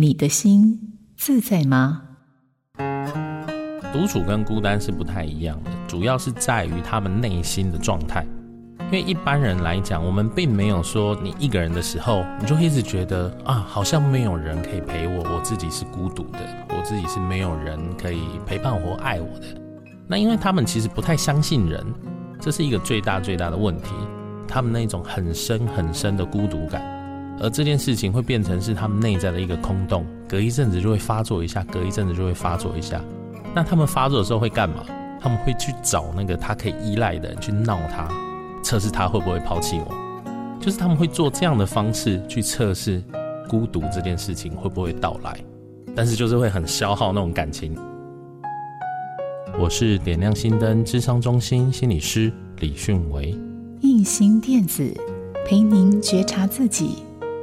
你的心自在吗？独处跟孤单是不太一样的，主要是在于他们内心的状态。因为一般人来讲，我们并没有说你一个人的时候，你就一直觉得啊，好像没有人可以陪我，我自己是孤独的，我自己是没有人可以陪伴或爱我的。那因为他们其实不太相信人，这是一个最大最大的问题。他们那种很深很深的孤独感。而这件事情会变成是他们内在的一个空洞，隔一阵子就会发作一下，隔一阵子就会发作一下。那他们发作的时候会干嘛？他们会去找那个他可以依赖的人去闹他，测试他会不会抛弃我。就是他们会做这样的方式去测试孤独这件事情会不会到来，但是就是会很消耗那种感情。我是点亮心灯智商中心心理师李迅维，映兴电子陪您觉察自己。